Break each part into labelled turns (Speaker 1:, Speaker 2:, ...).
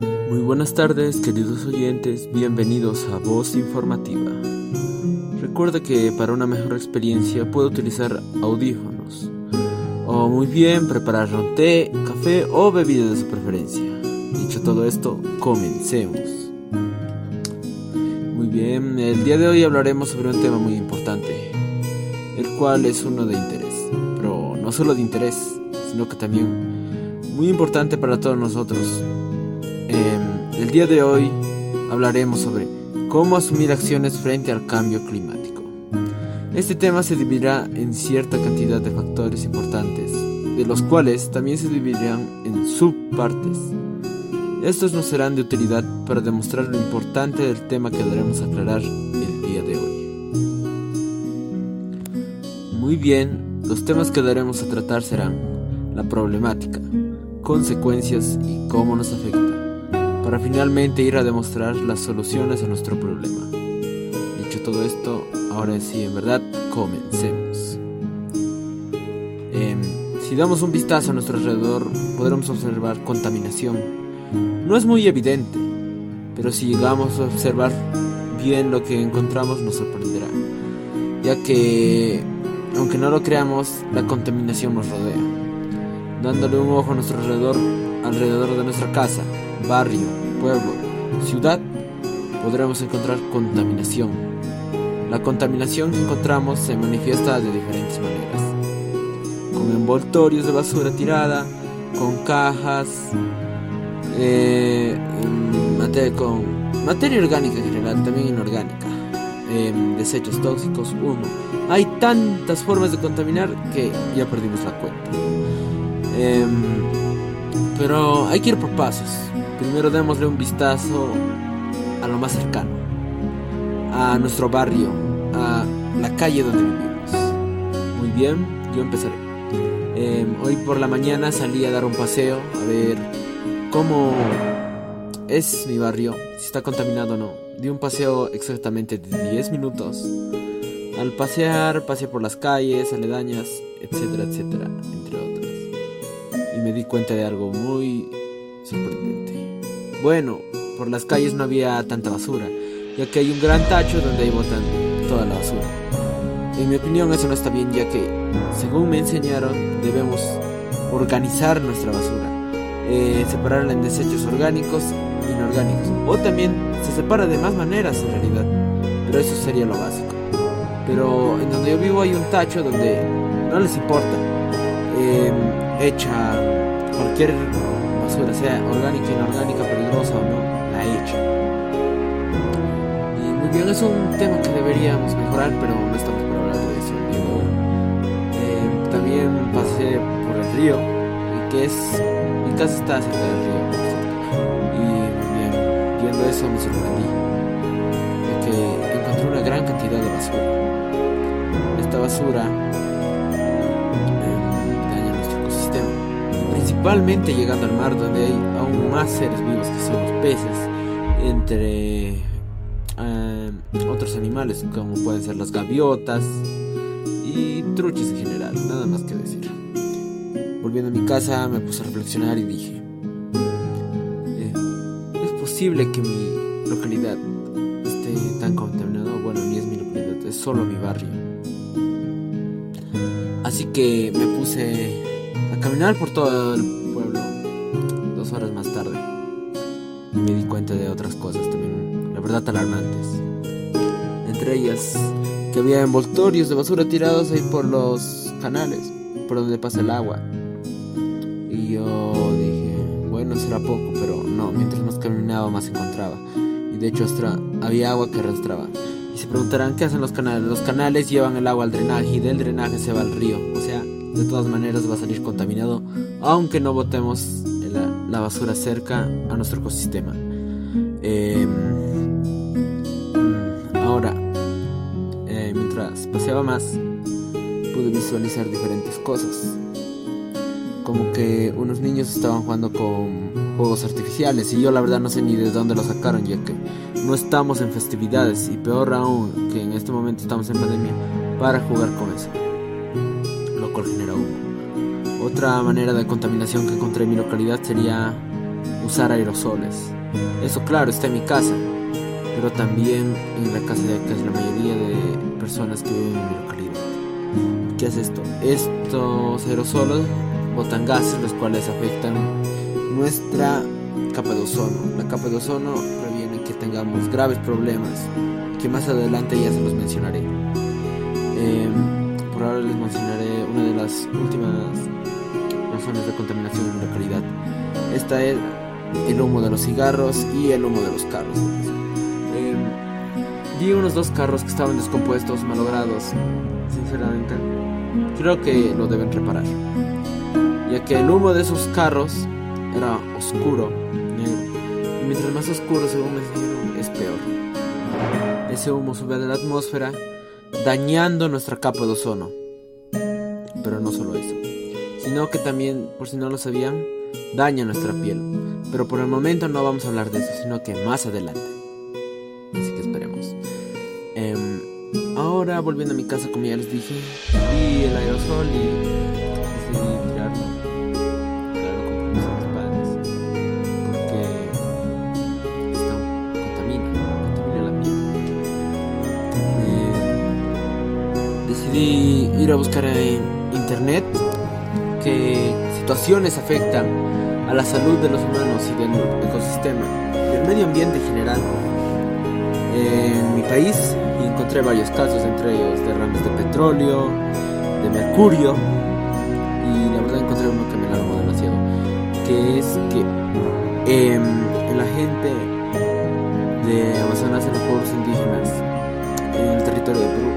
Speaker 1: Muy buenas tardes, queridos oyentes, bienvenidos a Voz Informativa. Recuerda que para una mejor experiencia puede utilizar audífonos o muy bien preparar un té, café o bebida de su preferencia. Dicho todo esto, comencemos. Muy bien, el día de hoy hablaremos sobre un tema muy importante, el cual es uno de interés, pero no solo de interés, sino que también muy importante para todos nosotros, el día de hoy hablaremos sobre cómo asumir acciones frente al cambio climático. Este tema se dividirá en cierta cantidad de factores importantes, de los cuales también se dividirán en subpartes. Estos nos serán de utilidad para demostrar lo importante del tema que daremos a aclarar el día de hoy. Muy bien, los temas que daremos a tratar serán la problemática, consecuencias y cómo nos afecta para finalmente ir a demostrar las soluciones a nuestro problema. Dicho todo esto, ahora sí, en verdad, comencemos. Em, si damos un vistazo a nuestro alrededor, podremos observar contaminación. No es muy evidente, pero si llegamos a observar bien lo que encontramos nos sorprenderá, ya que, aunque no lo creamos, la contaminación nos rodea. Dándole un ojo a nuestro alrededor, alrededor de nuestra casa, barrio, pueblo, ciudad, podremos encontrar contaminación. La contaminación que encontramos se manifiesta de diferentes maneras. Con envoltorios de basura tirada, con cajas, eh, con materia orgánica en general, también inorgánica, em, desechos tóxicos, humo. Hay tantas formas de contaminar que ya perdimos la cuenta. Em, pero hay que ir por pasos. Primero démosle un vistazo a lo más cercano, a nuestro barrio, a la calle donde vivimos. Muy bien, yo empezaré. Em, hoy por la mañana salí a dar un paseo a ver cómo es mi barrio, si está contaminado o no. Di un paseo exactamente de 10 minutos. Al pasear, pasé por las calles, aledañas, etcétera, etcétera, entre otras y me di cuenta de algo muy sorprendente. Bueno, por las calles no había tanta basura, ya que hay un gran tacho donde ahí botan toda la basura. En mi opinión eso no está bien, ya que, según me enseñaron, debemos organizar nuestra basura, eh, separarla en desechos orgánicos e inorgánicos, o también se separa de más maneras en realidad, pero eso sería lo básico. Pero en donde yo vivo hay un tacho donde no les importa. Eh, echa cualquier basura, sea orgánica, inorgánica, o no, la echa. Y muy bien, es un tema que deberíamos mejorar, pero no estamos por hablar de eso. Eh, también pasé por el río, que es. Mi casa está cerca del río, Y bien, viendo eso me sorprendí, de que encontré una gran cantidad de basura. Esta basura principalmente llegando al mar donde hay aún más seres vivos que son los peces, entre eh, otros animales como pueden ser las gaviotas y truchas en general, nada más que decir. Volviendo a mi casa me puse a reflexionar y dije, eh, es posible que mi localidad esté tan contaminada, bueno, ni es mi localidad, es solo mi barrio. Así que me puse caminar por todo el pueblo dos horas más tarde. Y me di cuenta de otras cosas también, la verdad alarmantes. Entre ellas, que había envoltorios de basura tirados ahí por los canales, por donde pasa el agua. Y yo dije, bueno, será poco, pero no, mientras más caminaba más encontraba. Y de hecho hasta había agua que arrastraba. Y se preguntarán, ¿qué hacen los canales? Los canales llevan el agua al drenaje y del drenaje se va al río. O sea, de todas maneras va a salir contaminado, aunque no botemos la, basura cerca a nuestro ecosistema. Em, ahora, eh, mientras paseaba más, pude visualizar diferentes cosas. Como que unos niños estaban jugando con juegos artificiales y yo la verdad no sé ni de dónde lo sacaron ya que no estamos en festividades y peor aún que en este momento estamos en pandemia para jugar con eso genera humo. Otra manera de contaminación que encontré en mi localidad sería usar aerosoles. Eso claro, está en mi casa, pero también en la casa de casi la mayoría de personas que viven en mi localidad. ¿Qué hace esto? Estos aerosoles botan gases los cuales afectan nuestra capa de ozono. La capa de ozono previene que tengamos graves problemas que más adelante ya se los mencionaré. Em, por ahora les mencionaré una de las últimas razones de contaminación en la localidad. Esta es el humo de los cigarros y el humo de los carros. Eh, vi unos dos carros que estaban descompuestos, malogrados. Sinceramente, creo que lo deben reparar. Ya que el humo de esos carros era oscuro, Y mientras más oscuro, según me dijeron, es peor. Ese humo sube a la atmósfera, dañando nuestra capa de ozono. Que también, por si no lo sabían, daña nuestra piel. Pero por el momento no vamos a hablar de eso, sino que más adelante. Así que esperemos. Em, ahora volviendo a mi casa, como ya les dije, vi el aerosol y decidí tirarlo. Claro, con mis padres. Porque está, contamina, contamina la piel. Eh, decidí ir a buscar en internet qué situaciones afectan a la salud de los humanos y del ecosistema, del medio ambiente en general. En mi país encontré varios casos, entre ellos derrames de petróleo, de mercurio, y la verdad encontré uno que me alarmó demasiado, que es que em, la gente de Amazonas, en los pueblos indígenas, en el territorio de Perú,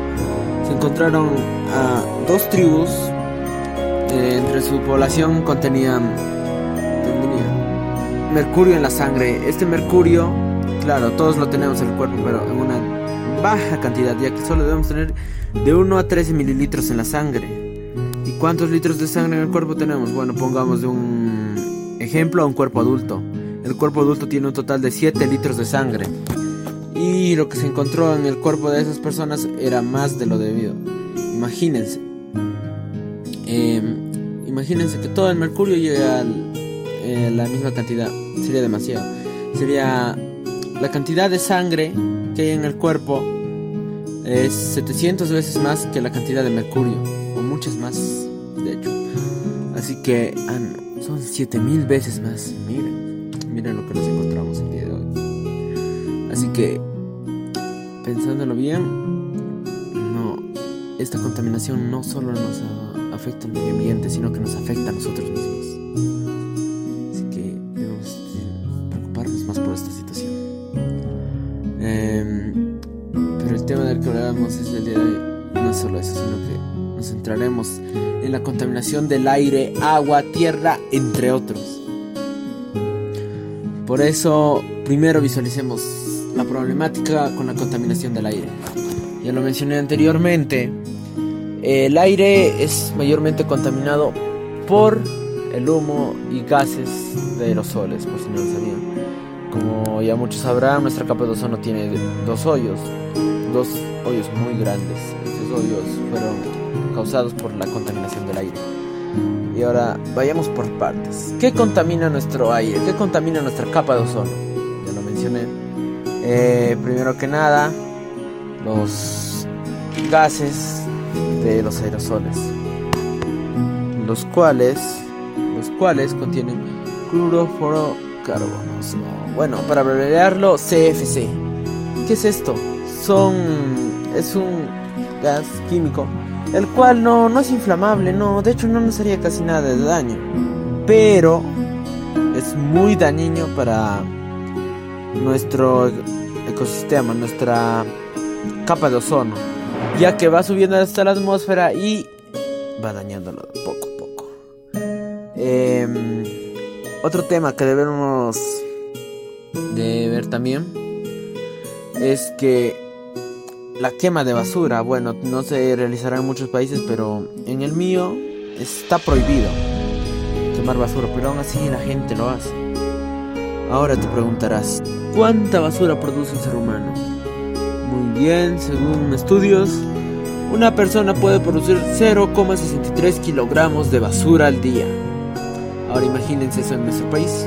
Speaker 1: se encontraron a dos tribus, eh, entre su población contenían mercurio en la sangre. Este mercurio, claro, todos lo tenemos en el cuerpo, pero en una baja cantidad, ya que solo debemos tener de 1 a 13 mililitros en la sangre. ¿Y cuántos litros de sangre en el cuerpo tenemos? Bueno, pongamos de un ejemplo a un cuerpo adulto. El cuerpo adulto tiene un total de 7 litros de sangre. Y lo que se encontró en el cuerpo de esas personas era más de lo debido. Imagínense. Em, imagínense que todo el mercurio llega al, eh, la misma cantidad. Sería demasiado. Sería la cantidad de sangre que hay en el cuerpo es 700 veces más que la cantidad de mercurio. O muchas más, de hecho. Así que ah, son 7000 veces más. Miren, miren lo que nos encontramos el día de hoy. Así que, pensándolo bien, no, esta contaminación no solo nos afecta al medio ambiente, sino que nos afecta a nosotros mismos. es el día de hoy no solo eso, sino que nos centraremos en la contaminación del aire, agua, tierra, entre otros. Por eso, primero visualicemos la problemática con la contaminación del aire. Ya lo mencioné anteriormente, el aire es mayormente contaminado por el humo y gases de aerosoles, por si no lo sabían. Como ya muchos sabrán, nuestra capa de ozono tiene dos hoyos, dos hoyos muy grandes. Estos hoyos fueron causados por la contaminación del aire. Y ahora vayamos por partes. ¿Qué contamina nuestro aire? ¿Qué contamina nuestra capa de ozono? Ya lo mencioné. Eh, primero que nada, los gases de los aerosoles, los cuales, los cuales contienen clorofluorocarbonos. Bueno, para abreviarlo, CFC. ¿Qué es esto? Son es un gas químico, el cual no, no es inflamable, no, de hecho no nos haría casi nada de daño, pero es muy dañino para nuestro ecosistema, nuestra capa de ozono, ya que va subiendo hasta la atmósfera y va dañándolo poco a poco. Em, otro tema que debemos de ver también es que la quema de basura, bueno, no se realizará en muchos países, pero en el mío está prohibido quemar basura, pero aún así la gente lo hace. Ahora te preguntarás, ¿cuánta basura produce un ser humano? Muy bien, según estudios, una persona puede producir 0,63 kilogramos de basura al día. Ahora imagínense eso en nuestro país.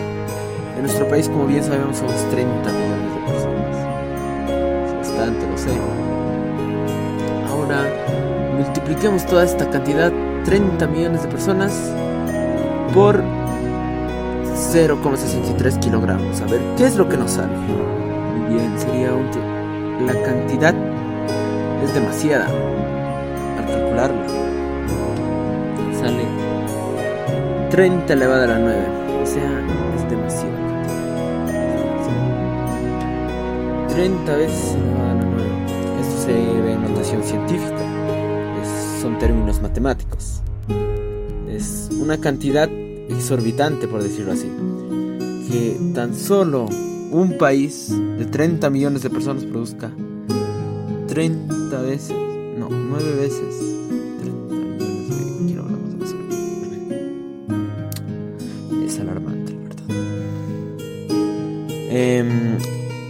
Speaker 1: En nuestro país, como bien sabemos, somos 30 millones de personas. Bastante, lo sé. Ahora, multipliquemos toda esta cantidad, 30 millones de personas, por 0,63 kilogramos. A ver, ¿qué es lo que nos sale? Muy bien, sería un... La cantidad es demasiada al calcularla. Sale 30 elevado a la 9. O sea, es demasiado. 30 veces elevado a la 9. Esto se ve en notación científica. son términos matemáticos. Es una cantidad exorbitante, por decirlo así. Que tan solo un país de 30 millones de personas produzca 30 veces, no, 9 veces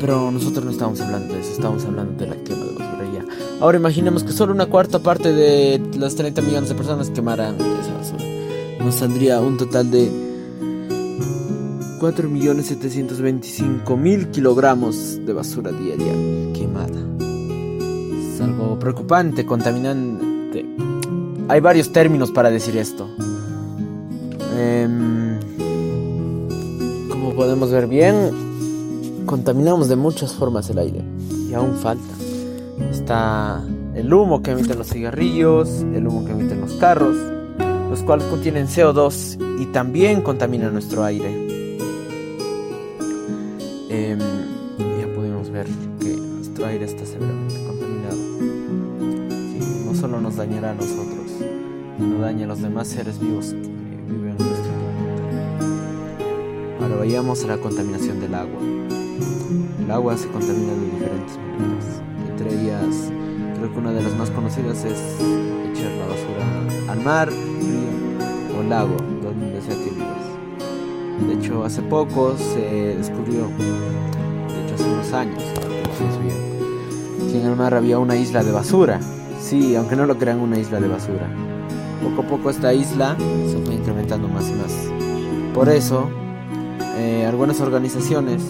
Speaker 1: pero nosotros no estamos hablando de eso, estamos hablando de la quema de basura ya. Ahora imaginemos que solo una cuarta parte de las 30 millones de personas quemaran esa basura. Nos saldría un total de 4.725.000 kilogramos de basura diaria quemada. Es algo preocupante, contaminante. Hay varios términos para decir esto. Eh, como podemos ver bien, contaminamos de muchas formas el aire y aún falta. Está el humo que emiten los cigarrillos, el humo que emiten los carros, los cuales contienen CO2 y también contaminan nuestro aire. Eh, ya pudimos ver que nuestro aire está severamente contaminado. Sí, no solo nos dañará a nosotros, no daña a los demás seres vivos que viven en nuestro planeta. Ahora vayamos a la contaminación del agua. El agua se contamina de diferentes maneras. Entre ellas, creo que una de las más conocidas es echar la basura al mar, río o lago, donde sea que vivas. De hecho, hace poco se descubrió, de hecho hace unos años, que en el mar había una isla de basura. Sí, aunque no lo crean una isla de basura. Poco a poco esta isla se fue incrementando más y más. Por eso, eh, algunas organizaciones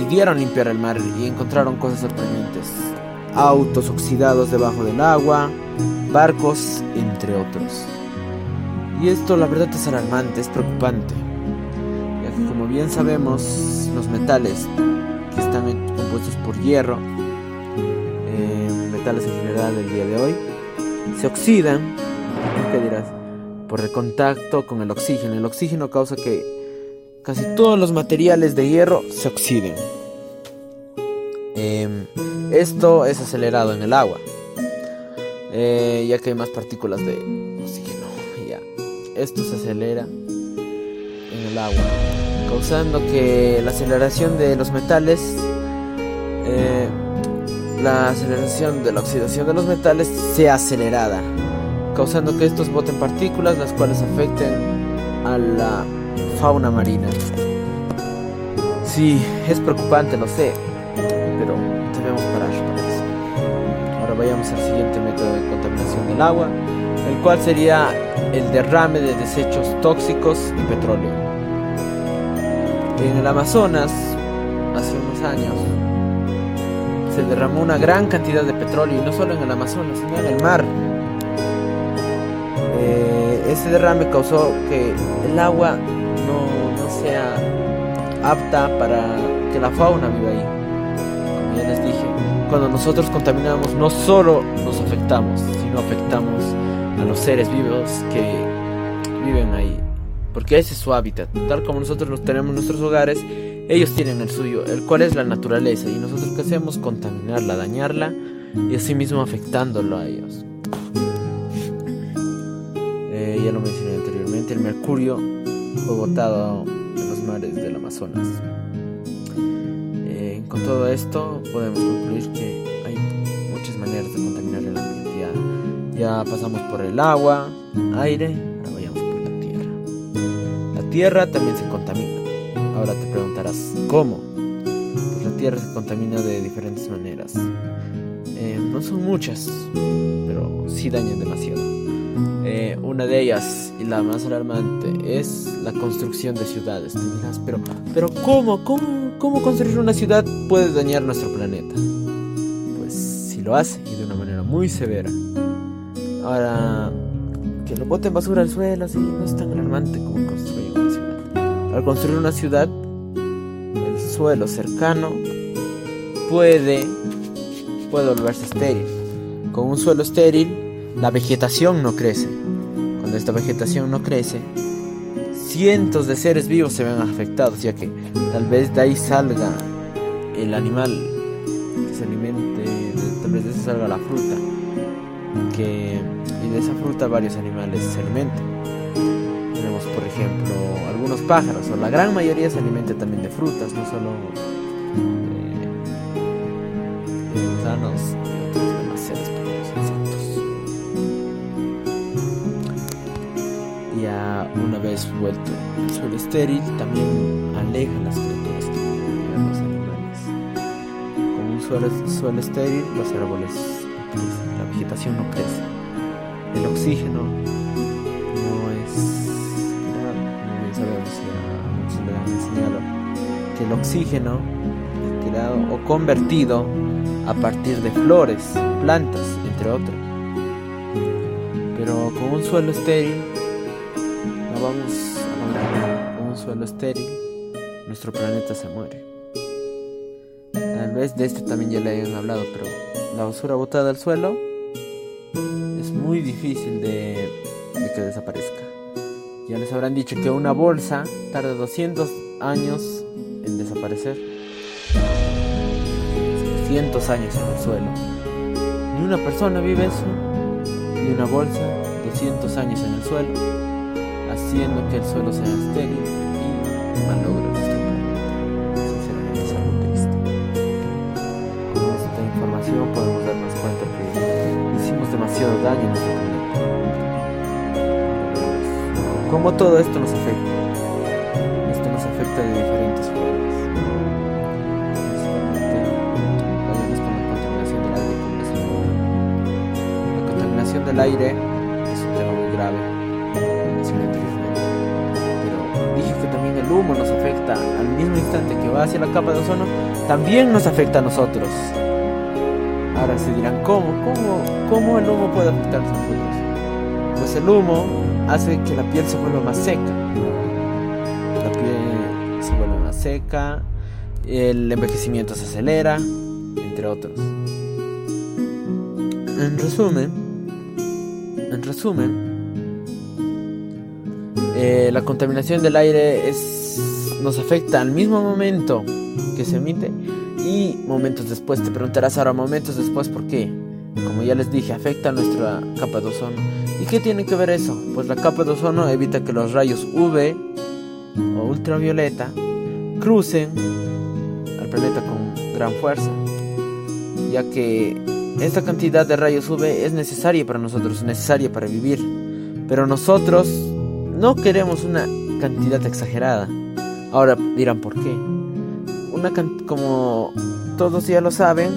Speaker 1: decidieron limpiar el mar y encontraron cosas sorprendentes. Autos oxidados debajo del agua, barcos, entre otros. Y esto la verdad es alarmante, es preocupante, ya que como bien sabemos, los metales que están compuestos por hierro, eh, metales en general del día de hoy, se oxidan, ¿qué dirás? Por el contacto con el oxígeno. El oxígeno causa que casi todos los materiales de hierro se oxiden. Eh, esto es acelerado en el agua, eh, ya que hay más partículas de oxígeno. Ya. Esto se acelera en el agua, causando que la aceleración de los metales, eh, la aceleración de la oxidación de los metales sea acelerada, causando que estos boten partículas las cuales afecten a la fauna marina. Sí, es preocupante, lo sé, pero debemos parar para eso. Ahora vayamos al siguiente método de contaminación del agua, el cual sería el derrame de desechos tóxicos y petróleo. En el Amazonas, hace unos años, se derramó una gran cantidad de petróleo, y no solo en el Amazonas, sino en el mar. Eh, ese derrame causó que el agua sea apta para que la fauna viva ahí. Como ya les dije, cuando nosotros contaminamos no solo nos afectamos, sino afectamos a los seres vivos que viven ahí. Porque ese es su hábitat. Tal como nosotros tenemos en nuestros hogares, ellos tienen el suyo, el cual es la naturaleza. Y nosotros qué hacemos? Contaminarla, dañarla y asimismo afectándolo a ellos. Eh, ya lo mencioné anteriormente, el mercurio fue botado Amazonas. Eh, con todo esto podemos concluir que hay muchas maneras de contaminar el ambiente. Ya, pasamos por el agua, aire, ahora vayamos por la tierra. La tierra también se contamina. Ahora te preguntarás, ¿cómo? Pues la tierra se contamina de diferentes maneras. Eh, no son muchas, pero sí dañan demasiado. Eh, una de ellas, y la más alarmante, es la construcción de ciudades. Te pero, pero ¿cómo? ¿cómo? ¿Cómo construir una ciudad puede dañar nuestro planeta? Pues si lo hace, y de una manera muy severa. Ahora, que lo boten basura al suelo, así, no es tan alarmante como construir una ciudad. Al construir una ciudad, el suelo cercano puede, puede volverse estéril. Con un suelo estéril, la vegetación no crece. Cuando esta vegetación no crece, cientos de seres vivos se ven afectados, ya que tal vez de ahí salga el animal que se alimente, tal vez de eso salga la fruta, que, y de esa fruta varios animales se alimentan. Tenemos, por ejemplo, algunos pájaros, o la gran mayoría se alimenta también de frutas, no solo de, de gusanos el suelo estéril, también aleja las criaturas a los animales. Con un suelo, estéril, los árboles la vegetación no crece. El oxígeno no es como bien han enseñado, que el oxígeno es creado o convertido a partir de flores, plantas, entre otros. Pero con un suelo estéril vamos a un suelo estéril, nuestro planeta se muere. Tal vez de este también ya le hayan hablado, pero la basura botada al suelo es muy difícil de, que desaparezca. Ya les habrán dicho que una bolsa tarda 200 años en desaparecer. 200 años en el suelo. Ni una persona vive eso, ni una bolsa, 200 años en el suelo haciendo que el suelo sea estéril y malogra nuestro planeta. Sinceramente es algo triste. Con esta información podemos darnos cuenta que hicimos demasiado daño a nuestro planeta. ¿Cómo todo esto nos afecta? Esto nos afecta de diferentes formas. Vayamos con la contaminación del aire, La contaminación del aire es un tema muy grave el humo nos afecta al mismo instante que va hacia la capa de ozono, también nos afecta a nosotros. Ahora se dirán, ¿cómo? ¿Cómo, cómo el humo puede afectar a nosotros? Pues el humo hace que la piel se vuelva más seca. La piel se vuelve más seca, el envejecimiento se acelera, entre otros. En resumen, en resumen, eh, la contaminación del aire es, nos afecta al mismo momento que se emite y momentos después. Te preguntarás ahora, momentos después, ¿por qué? Como ya les dije, afecta a nuestra capa de ozono. ¿Y qué tiene que ver eso? Pues la capa de ozono evita que los rayos UV o ultravioleta crucen al planeta con gran fuerza, ya que esta cantidad de rayos UV es necesaria para nosotros, necesaria para vivir. Pero nosotros no queremos una cantidad exagerada. Ahora dirán por qué. Una como todos ya lo saben,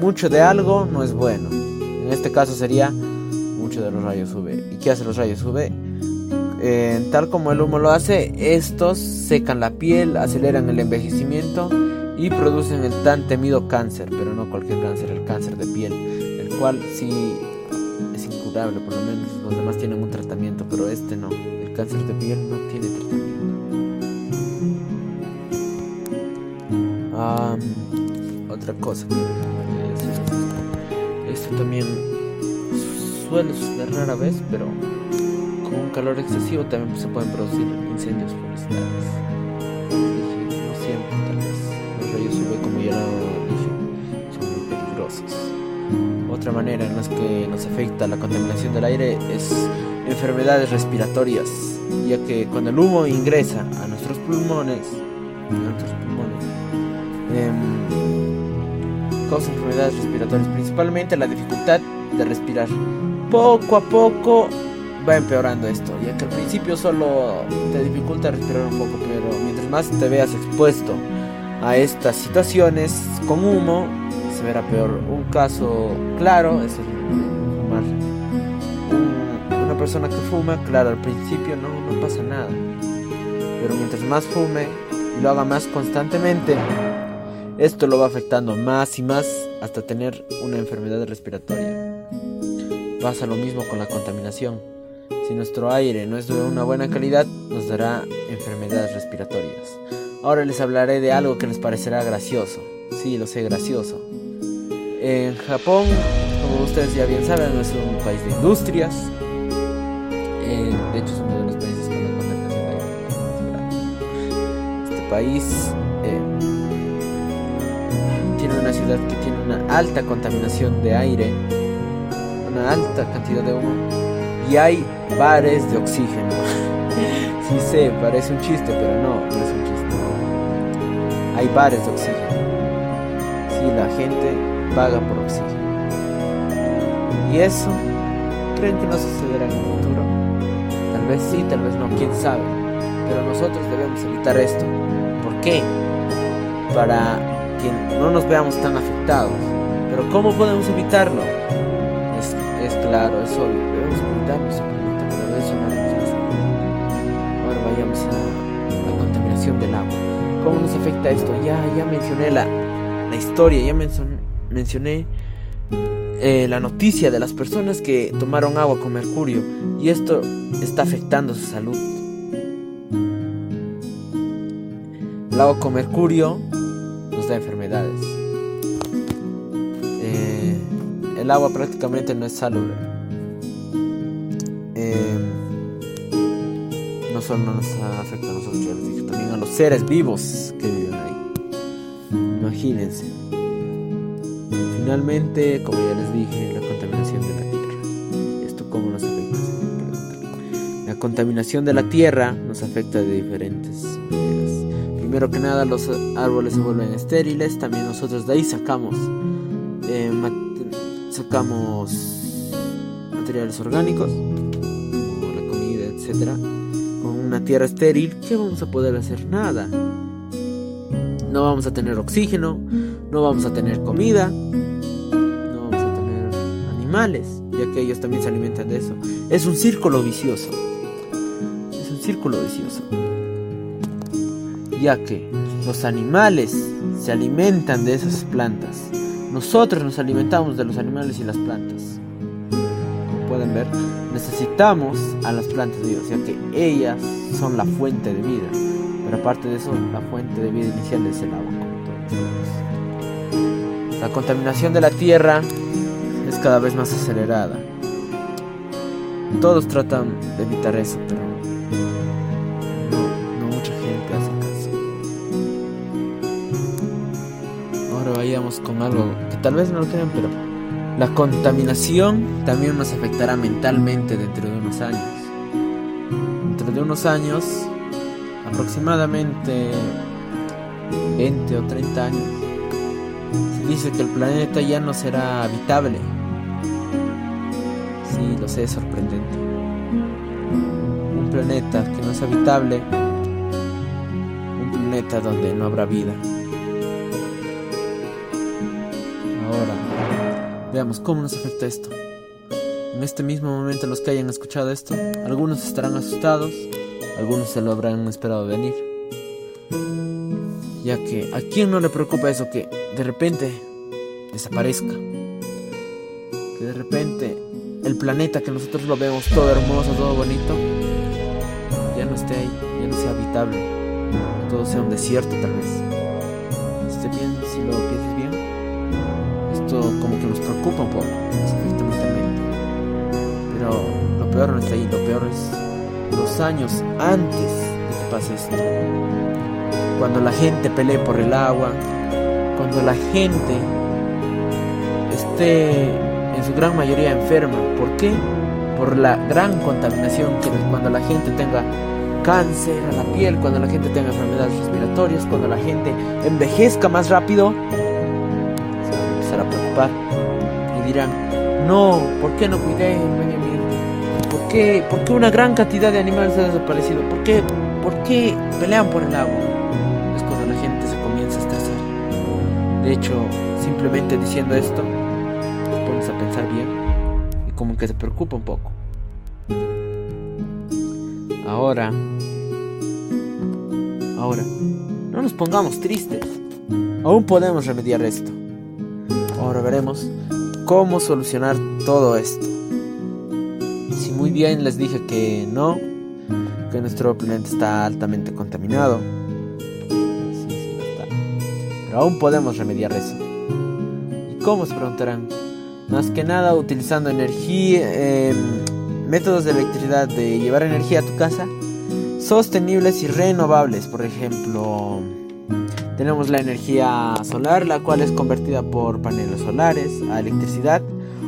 Speaker 1: mucho de algo no es bueno. En este caso sería mucho de los rayos UV. ¿Y qué hacen los rayos UV? Tal como el humo lo hace, estos secan la piel, aceleran el envejecimiento y producen el tan temido cáncer, pero no cualquier cáncer, el cáncer de piel, el cual sí es incurable, por lo menos los demás tienen un tratamiento, pero este no cáncer de piel no tiene tratamiento. Otra cosa esto también suele suceder rara vez, pero con un calor excesivo también se pueden producir incendios forestales. no siempre, tal vez. Los rayos UV, como ya lo dije, son muy peligrosos. Otra manera en la que nos afecta la contaminación del aire es enfermedades respiratorias, ya que cuando el humo ingresa a nuestros pulmones, nuestros pulmones enfermedades respiratorias, principalmente la dificultad de respirar. Poco a poco va empeorando esto, ya que al principio solo te dificulta respirar un poco, pero mientras más te veas expuesto a estas situaciones con humo, se verá peor. Un caso claro es fumar persona que fuma, claro, al principio no, no pasa nada. Pero mientras más fume y lo haga más constantemente, esto lo va afectando más y más hasta tener una enfermedad respiratoria. Pasa lo mismo con la contaminación. Si nuestro aire no es de una buena calidad, nos dará enfermedades respiratorias. Ahora les hablaré de algo que les parecerá gracioso. Sí, lo sé, gracioso. En Japón, como ustedes ya bien saben, es un país de industrias. Eh, de hecho, es uno de los países con la contaminación de aire Este país una ciudad que tiene una alta contaminación de aire, una alta cantidad de humo, y hay bares de oxígeno. sí sé, parece un chiste, pero no, no es un chiste. Hay bares de oxígeno. Sí, la gente paga por oxígeno. Y eso, ¿creen que no sucederá en el futuro? Tal vez sí, tal vez no, quién sabe. Pero nosotros debemos evitar esto. ¿Por qué? Para no nos veamos tan afectados. Pero ¿cómo podemos evitarlo? Es, claro, es obvio. Debemos evitarlo pero eso no Ahora vayamos a la contaminación del agua. ¿Cómo nos afecta esto? Ya, ya mencioné la, la historia, ya mencioné mencioné eh, la noticia de las personas que tomaron agua con mercurio y esto está afectando su salud. El agua con mercurio enfermedades. Eh, el agua prácticamente no es salubre. Eh, no solo nos afecta a nosotros, también a los seres vivos que viven ahí. Imagínense. Finalmente, como ya les dije, la contaminación de la tierra. ¿Esto cómo nos afecta? La contaminación de la tierra nos afecta de diferentes. Primero que nada, los árboles se vuelven estériles. También nosotros de ahí sacamos, eh, sacamos materiales orgánicos, como la comida, etc. Con una tierra estéril, ¿qué vamos a poder hacer? Nada. No vamos a tener oxígeno, no vamos a tener comida, ya que ellos también se alimentan de eso. Es un círculo vicioso. Es un círculo vicioso. Ya que los animales se alimentan de esas plantas. Nosotros nos alimentamos de los animales y las plantas. Como pueden ver, necesitamos a las plantas vivas, ya que ellas son la fuente de vida. Pero aparte de eso, la fuente de vida inicial es el agua, La contaminación de la tierra cada vez más acelerada. Todos tratan de evitar eso, pero vayamos con algo que tal vez no lo crean, pero la contaminación también nos afectará mentalmente dentro de unos años. Dentro de unos años, aproximadamente 20 o 30 años, se dice que el planeta ya no será habitable Sí, lo sé, es sorprendente. Un planeta que no es habitable. Un planeta donde no habrá vida. Veamos cómo nos afecta esto. En este mismo momento los que hayan escuchado esto, algunos estarán asustados, algunos se lo habrán esperado venir. Ya que a quién no le preocupa eso que de repente desaparezca. Que de repente el planeta que nosotros lo vemos todo hermoso, todo bonito, ya no esté ahí, ya no sea habitable, todo sea un desierto tal vez. Los años antes de que pase esto. Cuando la gente pelee por el agua, cuando la gente esté en su gran mayoría enferma. ¿Por qué? Por la gran contaminación que cuando la gente tenga cáncer a la piel, cuando la gente tenga enfermedades respiratorias, cuando la gente envejezca más rápido, se van a empezar a preocupar y dirán, no, ¿por qué no cuidé el medio? ¿Por qué, ¿Por qué una gran cantidad de animales ha desaparecido? ¿Por qué, ¿Por qué pelean por el agua? Es cuando la gente se comienza a estresar. De hecho, simplemente diciendo esto, a pensar bien y como que se preocupa un poco. Ahora, ahora, no nos pongamos tristes. Aún podemos remediar esto. Ahora veremos cómo solucionar todo esto. Bien les dije que no, que nuestro planeta está altamente contaminado. Pero aún podemos remediar eso. ¿Y cómo se preguntarán? Más que nada utilizando energía, em, métodos de electricidad de llevar energía a tu casa sostenibles y renovables. Por ejemplo, tenemos la energía solar, la cual es convertida por paneles solares a electricidad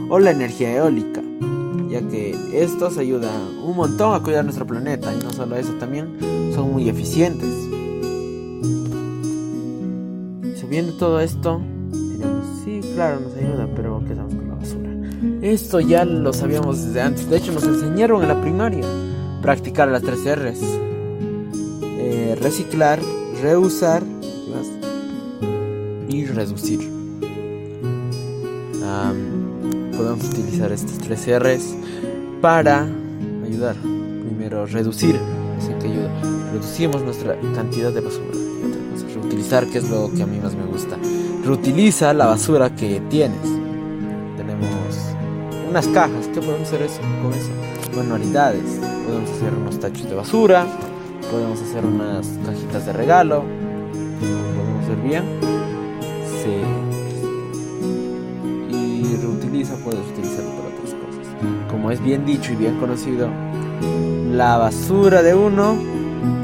Speaker 1: o la energía eólica, ya que estos ayudan un montón a cuidar nuestro planeta y no solo eso, también son muy eficientes. Subiendo todo esto, diremos, sí, claro, nos ayuda, pero ¿qué hacemos con la basura? Esto ya lo sabíamos desde antes, de hecho nos enseñaron en la primaria practicar las tres R's. Eh, reciclar, reusar y reducir. Podemos utilizar estas tres R's para ayudar. Primero, reducir, que ayuda. Reducimos nuestra cantidad de basura. Reutilizar, que es lo que a mí más me gusta. Reutiliza la basura que tienes. Tenemos unas cajas, ¿qué podemos hacer eso, con eso? Manualidades, podemos hacer unos tachos de basura, podemos hacer unas cajitas de regalo, podemos hacer bien. Como es bien dicho y bien conocido, la basura de uno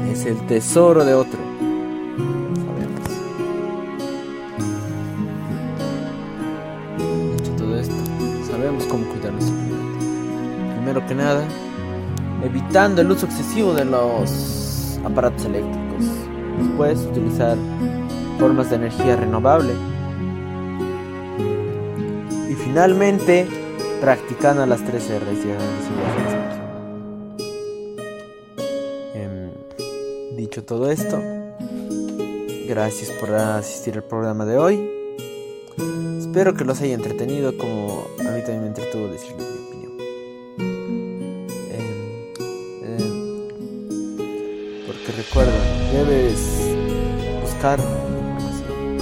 Speaker 1: es el tesoro de otro. Sabemos. Dicho todo esto, sabemos cómo cuidar nuestro planeta. Primero que nada, evitando el uso excesivo de los aparatos eléctricos. Después, utilizar formas de energía renovable. Y finalmente, practicando las tres R's. Em, dicho todo esto, gracias por asistir al programa de hoy. Espero que los haya entretenido como a mí también me entretuvo decirles mi opinión. Em, em, porque recuerda, debes buscar información,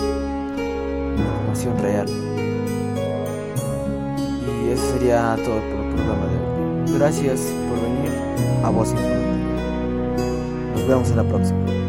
Speaker 1: información real. Eso sería todo por el programa de hoy. Gracias por venir a Voz Nos vemos en la próxima.